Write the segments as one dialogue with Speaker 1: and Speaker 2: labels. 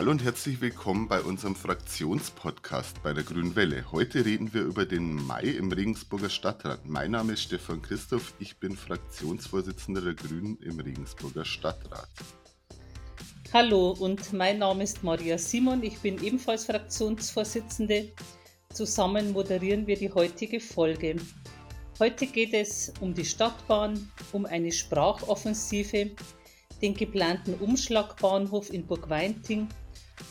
Speaker 1: Hallo und herzlich willkommen bei unserem Fraktionspodcast bei der Grünen Welle. Heute reden wir über den Mai im Regensburger Stadtrat. Mein Name ist Stefan Christoph, ich bin Fraktionsvorsitzender der Grünen im Regensburger Stadtrat.
Speaker 2: Hallo und mein Name ist Maria Simon, ich bin ebenfalls Fraktionsvorsitzende. Zusammen moderieren wir die heutige Folge. Heute geht es um die Stadtbahn, um eine Sprachoffensive, den geplanten Umschlagbahnhof in Burgweinting,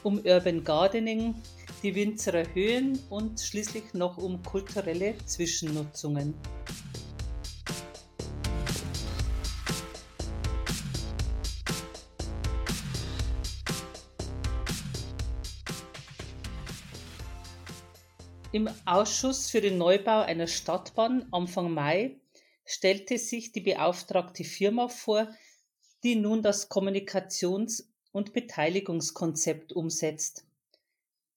Speaker 2: um Urban Gardening, die Winzerer Höhen und schließlich noch um kulturelle Zwischennutzungen. Im Ausschuss für den Neubau einer Stadtbahn Anfang Mai stellte sich die beauftragte Firma vor, die nun das Kommunikations- und Beteiligungskonzept umsetzt.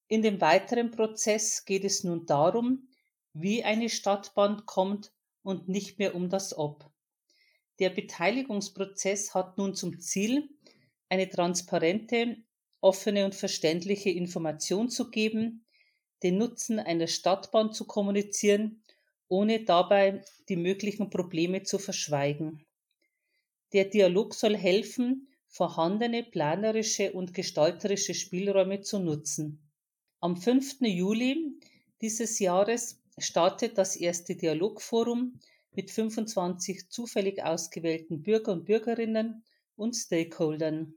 Speaker 2: In dem weiteren Prozess geht es nun darum, wie eine Stadtbahn kommt und nicht mehr um das Ob. Der Beteiligungsprozess hat nun zum Ziel, eine transparente, offene und verständliche Information zu geben, den Nutzen einer Stadtbahn zu kommunizieren, ohne dabei die möglichen Probleme zu verschweigen. Der Dialog soll helfen, vorhandene planerische und gestalterische Spielräume zu nutzen. Am 5. Juli dieses Jahres startet das erste Dialogforum mit 25 zufällig ausgewählten Bürger und Bürgerinnen und Stakeholdern.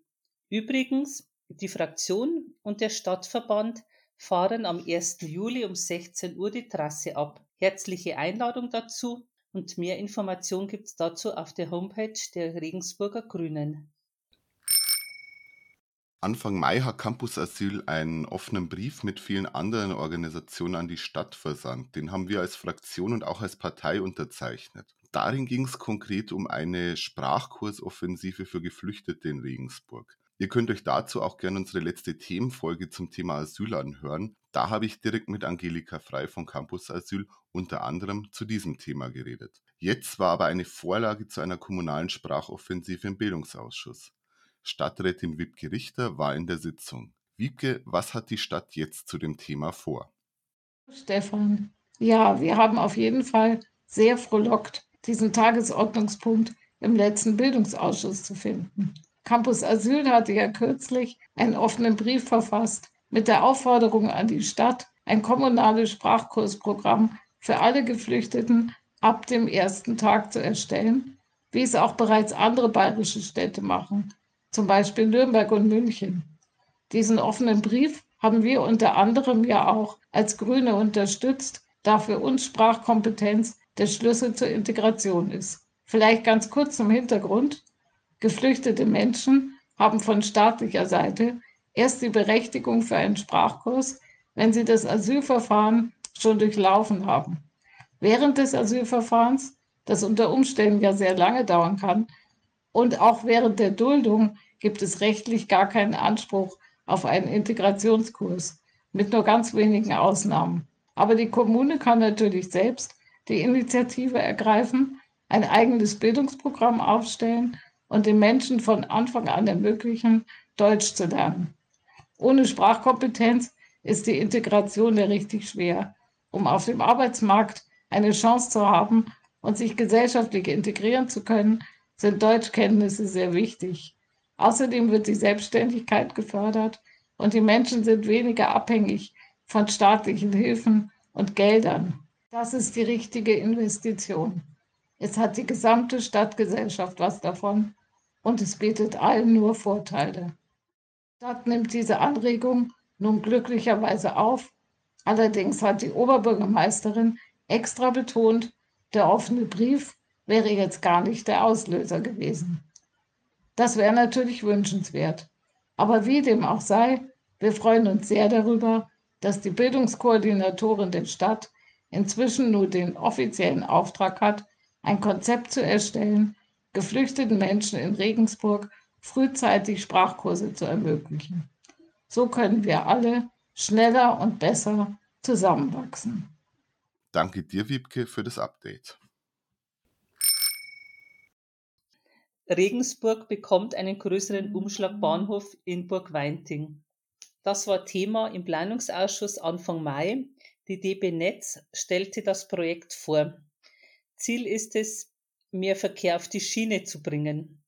Speaker 2: Übrigens, die Fraktion und der Stadtverband fahren am 1. Juli um 16 Uhr die Trasse ab. Herzliche Einladung dazu und mehr Informationen gibt es dazu auf der Homepage der Regensburger Grünen.
Speaker 1: Anfang Mai hat Campus Asyl einen offenen Brief mit vielen anderen Organisationen an die Stadt versandt. Den haben wir als Fraktion und auch als Partei unterzeichnet. Darin ging es konkret um eine Sprachkursoffensive für Geflüchtete in Regensburg. Ihr könnt euch dazu auch gerne unsere letzte Themenfolge zum Thema Asyl anhören. Da habe ich direkt mit Angelika Frei von Campus Asyl unter anderem zu diesem Thema geredet. Jetzt war aber eine Vorlage zu einer kommunalen Sprachoffensive im Bildungsausschuss. Stadträtin Wiebke Richter war in der Sitzung. Wiebke, was hat die Stadt jetzt zu dem Thema vor?
Speaker 3: Stefan, ja, wir haben auf jeden Fall sehr frohlockt, diesen Tagesordnungspunkt im letzten Bildungsausschuss zu finden. Campus Asyl hatte ja kürzlich einen offenen Brief verfasst mit der Aufforderung an die Stadt, ein kommunales Sprachkursprogramm für alle Geflüchteten ab dem ersten Tag zu erstellen, wie es auch bereits andere bayerische Städte machen, zum Beispiel Nürnberg und München. Diesen offenen Brief haben wir unter anderem ja auch als Grüne unterstützt, da für uns Sprachkompetenz der Schlüssel zur Integration ist. Vielleicht ganz kurz zum Hintergrund. Geflüchtete Menschen haben von staatlicher Seite erst die Berechtigung für einen Sprachkurs, wenn sie das Asylverfahren schon durchlaufen haben. Während des Asylverfahrens, das unter Umständen ja sehr lange dauern kann, und auch während der Duldung gibt es rechtlich gar keinen Anspruch auf einen Integrationskurs, mit nur ganz wenigen Ausnahmen. Aber die Kommune kann natürlich selbst die Initiative ergreifen, ein eigenes Bildungsprogramm aufstellen und den Menschen von Anfang an ermöglichen, Deutsch zu lernen. Ohne Sprachkompetenz ist die Integration ja richtig schwer. Um auf dem Arbeitsmarkt eine Chance zu haben und sich gesellschaftlich integrieren zu können, sind Deutschkenntnisse sehr wichtig. Außerdem wird die Selbstständigkeit gefördert und die Menschen sind weniger abhängig von staatlichen Hilfen und Geldern. Das ist die richtige Investition. Es hat die gesamte Stadtgesellschaft was davon und es bietet allen nur Vorteile. Die Stadt nimmt diese Anregung nun glücklicherweise auf. Allerdings hat die Oberbürgermeisterin extra betont, der offene Brief wäre jetzt gar nicht der Auslöser gewesen. Das wäre natürlich wünschenswert. Aber wie dem auch sei, wir freuen uns sehr darüber, dass die Bildungskoordinatorin der Stadt inzwischen nur den offiziellen Auftrag hat, ein Konzept zu erstellen, geflüchteten Menschen in Regensburg frühzeitig Sprachkurse zu ermöglichen. So können wir alle schneller und besser zusammenwachsen.
Speaker 1: Danke dir, Wiebke, für das Update.
Speaker 2: Regensburg bekommt einen größeren Umschlagbahnhof in Burgweinting. Das war Thema im Planungsausschuss Anfang Mai. Die DB Netz stellte das Projekt vor. Ziel ist es, mehr Verkehr auf die Schiene zu bringen.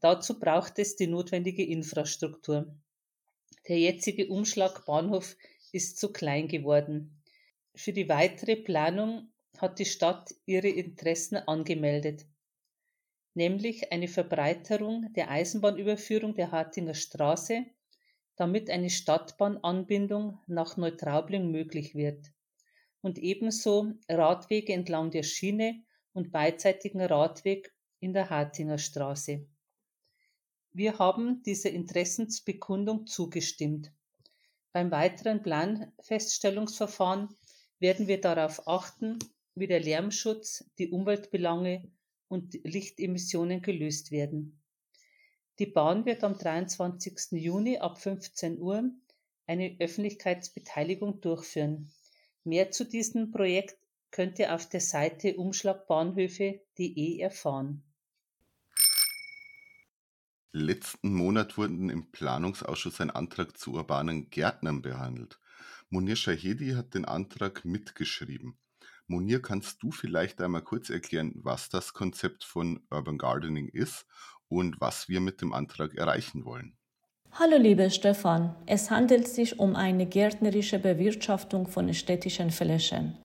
Speaker 2: Dazu braucht es die notwendige Infrastruktur. Der jetzige Umschlagbahnhof ist zu klein geworden. Für die weitere Planung hat die Stadt ihre Interessen angemeldet, nämlich eine Verbreiterung der Eisenbahnüberführung der Hartinger Straße, damit eine Stadtbahnanbindung nach Neutraubling möglich wird und ebenso Radwege entlang der Schiene und beidseitigen Radweg in der Hartinger Straße. Wir haben dieser Interessensbekundung zugestimmt. Beim weiteren Planfeststellungsverfahren werden wir darauf achten, wie der Lärmschutz, die Umweltbelange und Lichtemissionen gelöst werden. Die Bahn wird am 23. Juni ab 15 Uhr eine Öffentlichkeitsbeteiligung durchführen. Mehr zu diesem Projekt könnt ihr auf der Seite umschlagbahnhöfe.de erfahren.
Speaker 1: Letzten Monat wurden im Planungsausschuss ein Antrag zu urbanen Gärtnern behandelt. Munir Shahedi hat den Antrag mitgeschrieben. Munir, kannst du vielleicht einmal kurz erklären, was das Konzept von Urban Gardening ist und was wir mit dem Antrag erreichen wollen?
Speaker 4: Hallo lieber Stefan, es handelt sich um eine gärtnerische Bewirtschaftung von städtischen Flächen.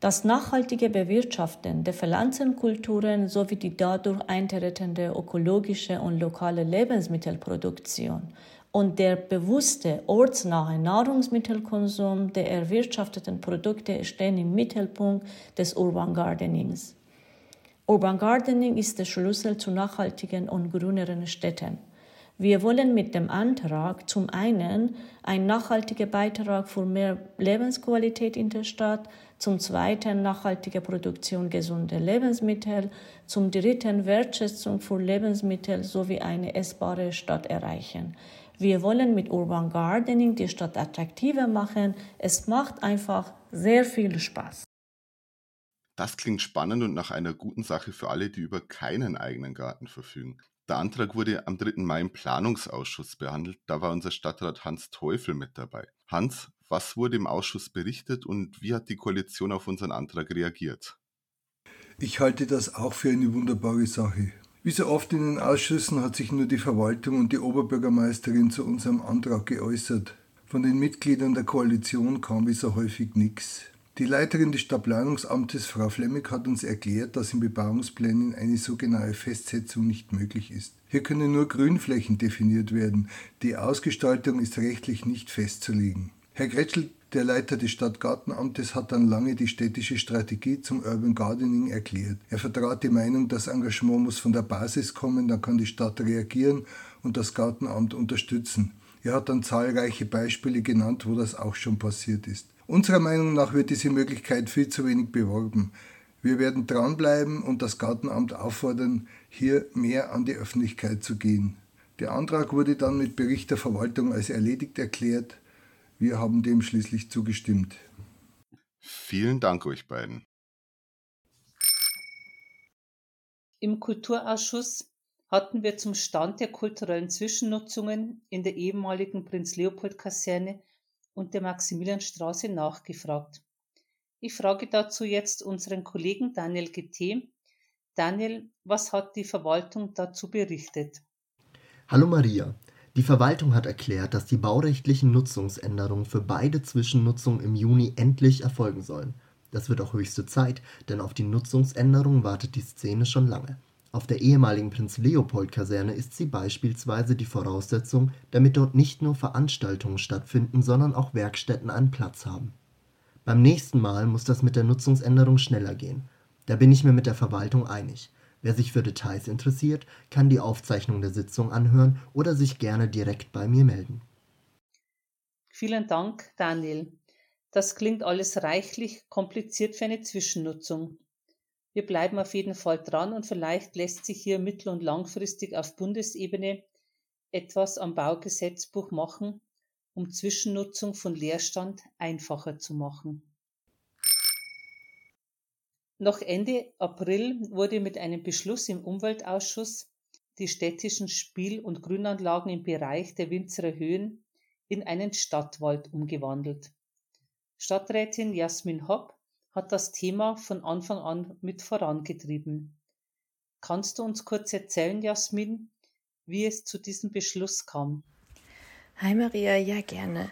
Speaker 4: Das nachhaltige Bewirtschaften der Pflanzenkulturen sowie die dadurch eintretende ökologische und lokale Lebensmittelproduktion und der bewusste ortsnahe Nahrungsmittelkonsum der erwirtschafteten Produkte stehen im Mittelpunkt des Urban Gardenings. Urban Gardening ist der Schlüssel zu nachhaltigen und grüneren Städten. Wir wollen mit dem Antrag zum einen einen nachhaltigen Beitrag für mehr Lebensqualität in der Stadt, zum zweiten nachhaltige Produktion gesunder Lebensmittel, zum dritten Wertschätzung für Lebensmittel sowie eine essbare Stadt erreichen. Wir wollen mit Urban Gardening die Stadt attraktiver machen. Es macht einfach sehr viel Spaß.
Speaker 1: Das klingt spannend und nach einer guten Sache für alle, die über keinen eigenen Garten verfügen. Der Antrag wurde am 3. Mai im Planungsausschuss behandelt. Da war unser Stadtrat Hans Teufel mit dabei. Hans, was wurde im Ausschuss berichtet und wie hat die Koalition auf unseren Antrag reagiert?
Speaker 5: Ich halte das auch für eine wunderbare Sache. Wie so oft in den Ausschüssen hat sich nur die Verwaltung und die Oberbürgermeisterin zu unserem Antrag geäußert. Von den Mitgliedern der Koalition kam wie so häufig nichts. Die Leiterin des Stadtplanungsamtes, Frau Flemmig, hat uns erklärt, dass in Bebauungsplänen eine so genaue Festsetzung nicht möglich ist. Hier können nur Grünflächen definiert werden. Die Ausgestaltung ist rechtlich nicht festzulegen. Herr Gretschel, der Leiter des Stadtgartenamtes, hat dann lange die städtische Strategie zum Urban Gardening erklärt. Er vertrat die Meinung, das Engagement muss von der Basis kommen, dann kann die Stadt reagieren und das Gartenamt unterstützen. Er hat dann zahlreiche Beispiele genannt, wo das auch schon passiert ist. Unserer Meinung nach wird diese Möglichkeit viel zu wenig beworben. Wir werden dranbleiben und das Gartenamt auffordern, hier mehr an die Öffentlichkeit zu gehen. Der Antrag wurde dann mit Bericht der Verwaltung als erledigt erklärt. Wir haben dem schließlich zugestimmt.
Speaker 1: Vielen Dank euch beiden.
Speaker 2: Im Kulturausschuss hatten wir zum Stand der kulturellen Zwischennutzungen in der ehemaligen Prinz-Leopold-Kaserne und der Maximilianstraße nachgefragt. Ich frage dazu jetzt unseren Kollegen Daniel GT. Daniel, was hat die Verwaltung dazu berichtet?
Speaker 6: Hallo Maria. Die Verwaltung hat erklärt, dass die baurechtlichen Nutzungsänderungen für beide Zwischennutzungen im Juni endlich erfolgen sollen. Das wird auch höchste Zeit, denn auf die Nutzungsänderungen wartet die Szene schon lange. Auf der ehemaligen Prinz-Leopold-Kaserne ist sie beispielsweise die Voraussetzung, damit dort nicht nur Veranstaltungen stattfinden, sondern auch Werkstätten einen Platz haben. Beim nächsten Mal muss das mit der Nutzungsänderung schneller gehen. Da bin ich mir mit der Verwaltung einig. Wer sich für Details interessiert, kann die Aufzeichnung der Sitzung anhören oder sich gerne direkt bei mir melden.
Speaker 2: Vielen Dank, Daniel. Das klingt alles reichlich kompliziert für eine Zwischennutzung. Wir bleiben auf jeden Fall dran und vielleicht lässt sich hier mittel- und langfristig auf Bundesebene etwas am Baugesetzbuch machen, um Zwischennutzung von Leerstand einfacher zu machen. Noch Ende April wurde mit einem Beschluss im Umweltausschuss die städtischen Spiel- und Grünanlagen im Bereich der Winzerer Höhen in einen Stadtwald umgewandelt. Stadträtin Jasmin Hopp hat das Thema von Anfang an mit vorangetrieben. Kannst du uns kurz erzählen, Jasmin, wie es zu diesem Beschluss kam?
Speaker 7: Hi Maria, ja gerne.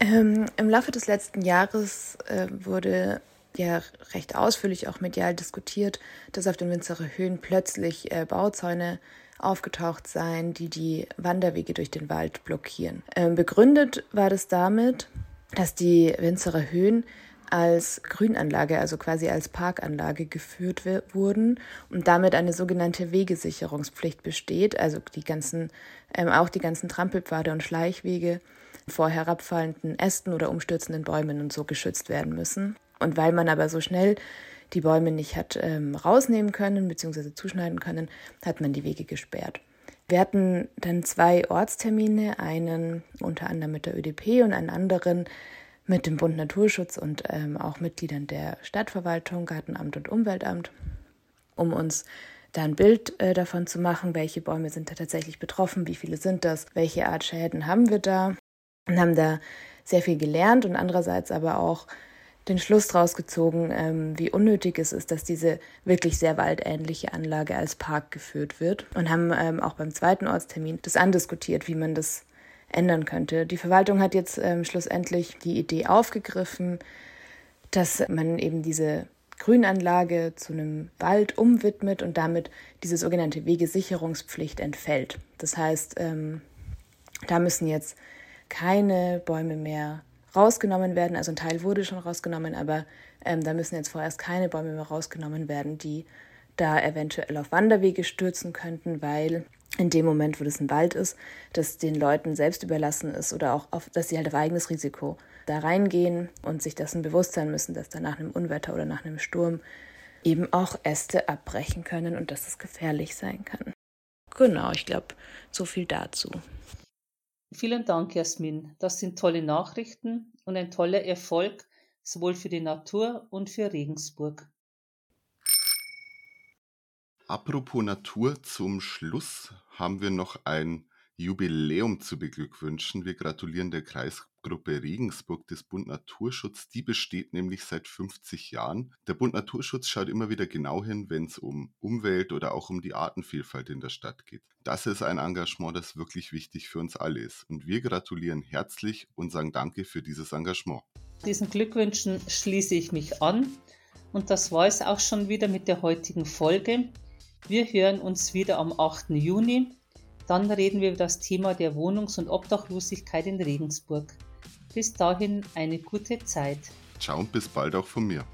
Speaker 7: Ähm, Im Laufe des letzten Jahres äh, wurde ja recht ausführlich auch medial diskutiert, dass auf den Winzerer Höhen plötzlich äh, Bauzäune aufgetaucht seien, die die Wanderwege durch den Wald blockieren. Ähm, begründet war das damit, dass die Winzerer Höhen als Grünanlage, also quasi als Parkanlage geführt wurden und damit eine sogenannte Wegesicherungspflicht besteht, also die ganzen, ähm, auch die ganzen Trampelpfade und Schleichwege vor herabfallenden Ästen oder umstürzenden Bäumen und so geschützt werden müssen. Und weil man aber so schnell die Bäume nicht hat ähm, rausnehmen können bzw. zuschneiden können, hat man die Wege gesperrt. Wir hatten dann zwei Ortstermine, einen unter anderem mit der ÖDP und einen anderen mit dem Bund Naturschutz und ähm, auch Mitgliedern der Stadtverwaltung, Gartenamt und Umweltamt, um uns da ein Bild äh, davon zu machen, welche Bäume sind da tatsächlich betroffen, wie viele sind das, welche Art Schäden haben wir da und haben da sehr viel gelernt und andererseits aber auch den Schluss daraus gezogen, ähm, wie unnötig es ist, dass diese wirklich sehr waldähnliche Anlage als Park geführt wird und haben ähm, auch beim zweiten Ortstermin das andiskutiert, wie man das ändern könnte. Die Verwaltung hat jetzt ähm, schlussendlich die Idee aufgegriffen, dass man eben diese Grünanlage zu einem Wald umwidmet und damit diese sogenannte Wegesicherungspflicht entfällt. Das heißt, ähm, da müssen jetzt keine Bäume mehr rausgenommen werden. Also ein Teil wurde schon rausgenommen, aber ähm, da müssen jetzt vorerst keine Bäume mehr rausgenommen werden, die da eventuell auf Wanderwege stürzen könnten, weil in dem Moment, wo das ein Wald ist, das den Leuten selbst überlassen ist oder auch, auf, dass sie halt auf eigenes Risiko da reingehen und sich dessen bewusst sein müssen, dass da nach einem Unwetter oder nach einem Sturm eben auch Äste abbrechen können und dass es gefährlich sein kann. Genau, ich glaube, so viel dazu.
Speaker 2: Vielen Dank, Jasmin. Das sind tolle Nachrichten und ein toller Erfolg sowohl für die Natur und für Regensburg.
Speaker 1: Apropos Natur, zum Schluss haben wir noch ein Jubiläum zu beglückwünschen. Wir gratulieren der Kreisgruppe Regensburg des Bund Naturschutz. Die besteht nämlich seit 50 Jahren. Der Bund Naturschutz schaut immer wieder genau hin, wenn es um Umwelt oder auch um die Artenvielfalt in der Stadt geht. Das ist ein Engagement, das wirklich wichtig für uns alle ist. Und wir gratulieren herzlich und sagen Danke für dieses Engagement.
Speaker 2: Diesen Glückwünschen schließe ich mich an. Und das war es auch schon wieder mit der heutigen Folge. Wir hören uns wieder am 8. Juni. Dann reden wir über das Thema der Wohnungs- und Obdachlosigkeit in Regensburg. Bis dahin eine gute Zeit.
Speaker 1: Ciao und bis bald auch von mir.